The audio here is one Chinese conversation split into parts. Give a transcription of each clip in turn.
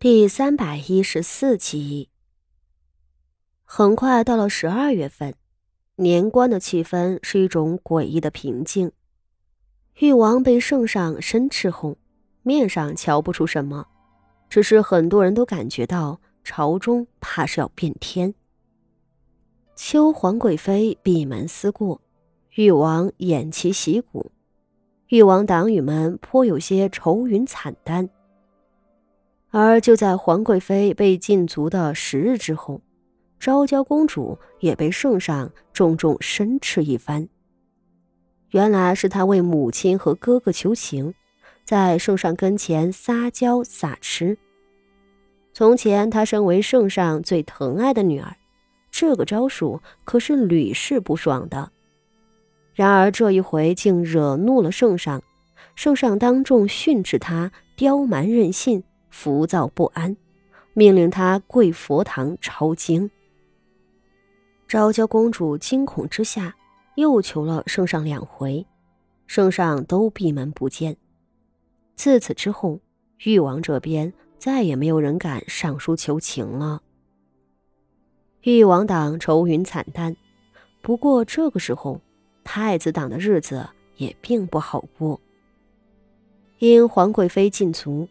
第三百一十四集。很快到了十二月份，年关的气氛是一种诡异的平静。誉王被圣上深斥后，面上瞧不出什么，只是很多人都感觉到朝中怕是要变天。秋皇贵妃闭门思过，誉王偃旗息鼓，誉王党羽们颇有些愁云惨淡。而就在皇贵妃被禁足的十日之后，昭娇公主也被圣上重重申斥一番。原来是她为母亲和哥哥求情，在圣上跟前撒娇撒痴。从前她身为圣上最疼爱的女儿，这个招数可是屡试不爽的。然而这一回竟惹怒了圣上，圣上当众训斥她刁蛮任性。浮躁不安，命令他跪佛堂抄经。昭娇公主惊恐之下，又求了圣上两回，圣上都闭门不见。自此之后，誉王这边再也没有人敢上书求情了。誉王党愁云惨淡，不过这个时候，太子党的日子也并不好过，因皇贵妃禁足。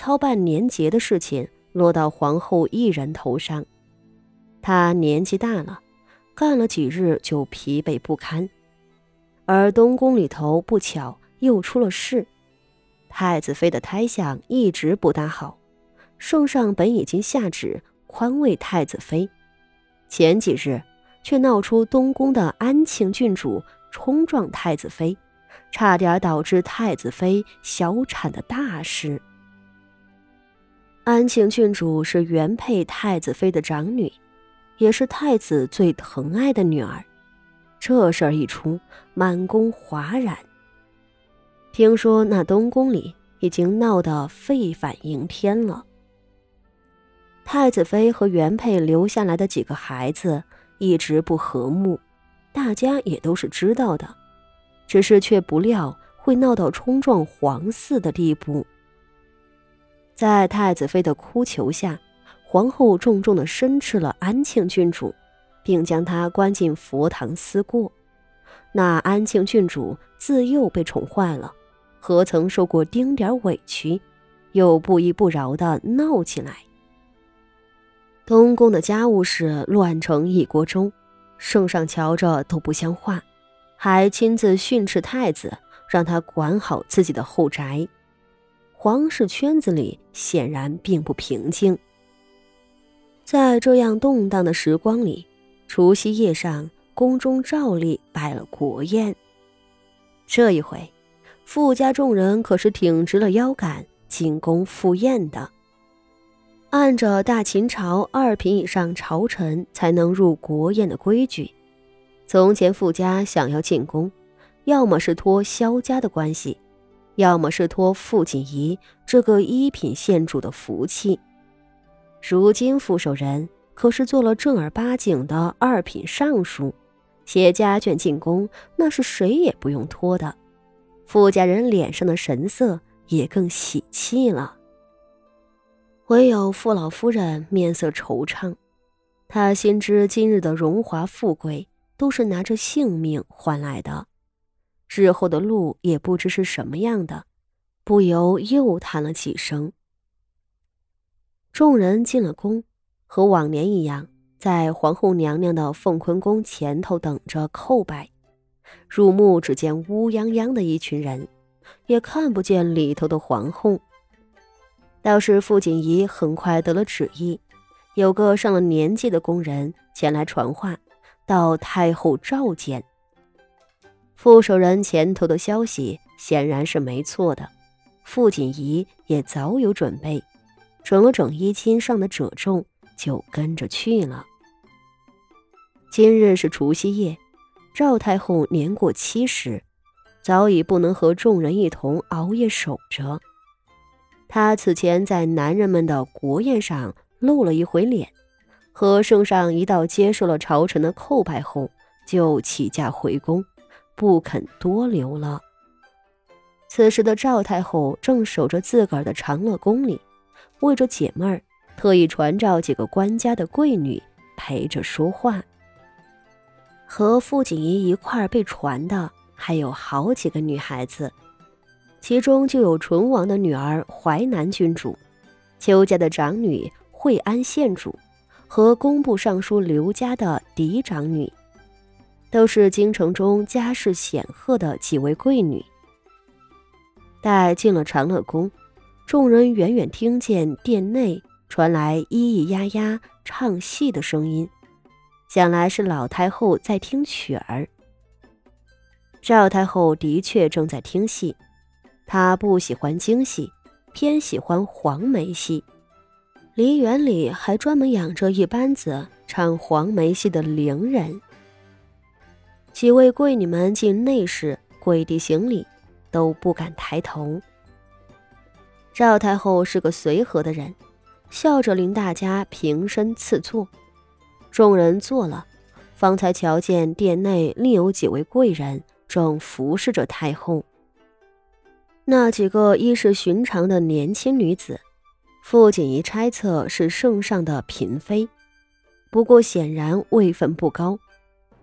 操办年节的事情落到皇后一人头上，她年纪大了，干了几日就疲惫不堪。而东宫里头不巧又出了事，太子妃的胎相一直不大好。圣上本已经下旨宽慰太子妃，前几日却闹出东宫的安庆郡主冲撞太子妃，差点导致太子妃小产的大事。安庆郡主是原配太子妃的长女，也是太子最疼爱的女儿。这事儿一出，满宫哗然。听说那东宫里已经闹得沸反盈天了。太子妃和原配留下来的几个孩子一直不和睦，大家也都是知道的，只是却不料会闹到冲撞皇嗣的地步。在太子妃的哭求下，皇后重重的申斥了安庆郡主，并将她关进佛堂思过。那安庆郡主自幼被宠坏了，何曾受过丁点委屈，又不依不饶的闹起来。东宫的家务事乱成一锅粥，圣上瞧着都不像话，还亲自训斥太子，让他管好自己的后宅。皇室圈子里显然并不平静。在这样动荡的时光里，除夕夜上，宫中照例摆了国宴。这一回，傅家众人可是挺直了腰杆进宫赴宴的。按着大秦朝二品以上朝臣才能入国宴的规矩，从前傅家想要进宫，要么是托萧家的关系。要么是托傅锦仪这个一品县主的福气，如今傅守仁可是做了正儿八经的二品尚书，写家眷进宫，那是谁也不用托的。傅家人脸上的神色也更喜气了。唯有傅老夫人面色惆怅，她心知今日的荣华富贵都是拿着性命换来的。日后的路也不知是什么样的，不由又叹了几声。众人进了宫，和往年一样，在皇后娘娘的凤坤宫前头等着叩拜。入目只见乌泱泱的一群人，也看不见里头的皇后。倒是傅锦仪很快得了旨意，有个上了年纪的宫人前来传话，到太后召见。副手人前头的消息显然是没错的，傅锦仪也早有准备，整了整衣襟上的褶皱，就跟着去了。今日是除夕夜，赵太后年过七十，早已不能和众人一同熬夜守着。她此前在男人们的国宴上露了一回脸，和圣上一道接受了朝臣的叩拜后，就起驾回宫。不肯多留了。此时的赵太后正守着自个儿的长乐宫里，为着解闷儿，特意传召几个官家的贵女陪着说话。和傅锦仪一块儿被传的还有好几个女孩子，其中就有淳王的女儿淮南郡主，邱家的长女惠安县主，和工部尚书刘家的嫡长女，都是京城中家世显赫的几位贵女。待进了长乐宫，众人远远听见殿内传来咿咿呀呀唱戏的声音，想来是老太后在听曲儿。赵太后的确正在听戏，她不喜欢京戏，偏喜欢黄梅戏。梨园里还专门养着一班子唱黄梅戏的伶人。几位贵女们进内室跪地行礼。都不敢抬头。赵太后是个随和的人，笑着令大家平身赐座。众人坐了，方才瞧见殿内另有几位贵人正服侍着太后。那几个衣是寻常的年轻女子，傅锦仪猜测是圣上的嫔妃，不过显然位分不高，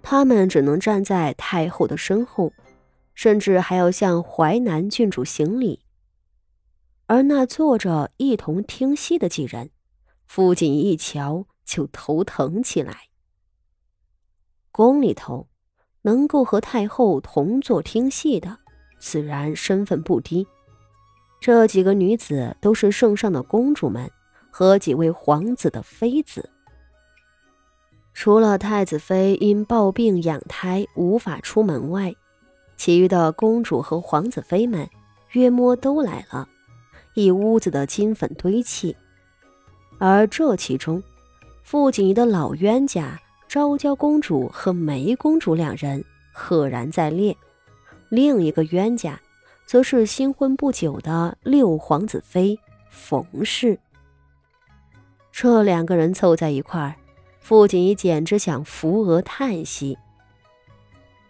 他们只能站在太后的身后。甚至还要向淮南郡主行礼，而那坐着一同听戏的几人，傅锦一瞧就头疼起来。宫里头能够和太后同坐听戏的，自然身份不低。这几个女子都是圣上的公主们和几位皇子的妃子，除了太子妃因抱病养胎无法出门外。其余的公主和皇子妃们，约摸都来了，一屋子的金粉堆砌。而这其中，傅锦仪的老冤家昭娇公主和梅公主两人赫然在列，另一个冤家，则是新婚不久的六皇子妃冯氏。这两个人凑在一块儿，傅锦仪简直想扶额叹息。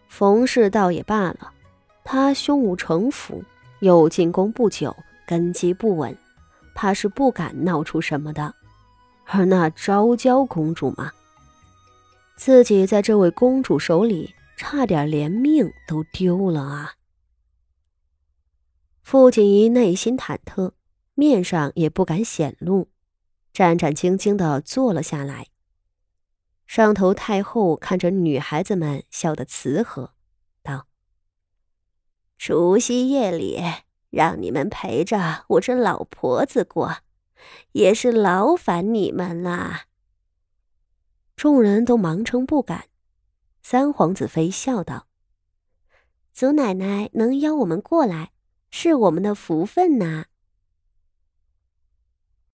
冯氏倒也罢了，他胸无城府，又进宫不久，根基不稳，怕是不敢闹出什么的。而那昭娇公主嘛，自己在这位公主手里，差点连命都丢了啊！傅锦仪内心忐忑，面上也不敢显露，战战兢兢地坐了下来。上头太后看着女孩子们，笑得慈和，道：“除夕夜里让你们陪着我这老婆子过，也是劳烦你们了。”众人都忙称不敢。三皇子妃笑道：“祖奶奶能邀我们过来，是我们的福分呐。”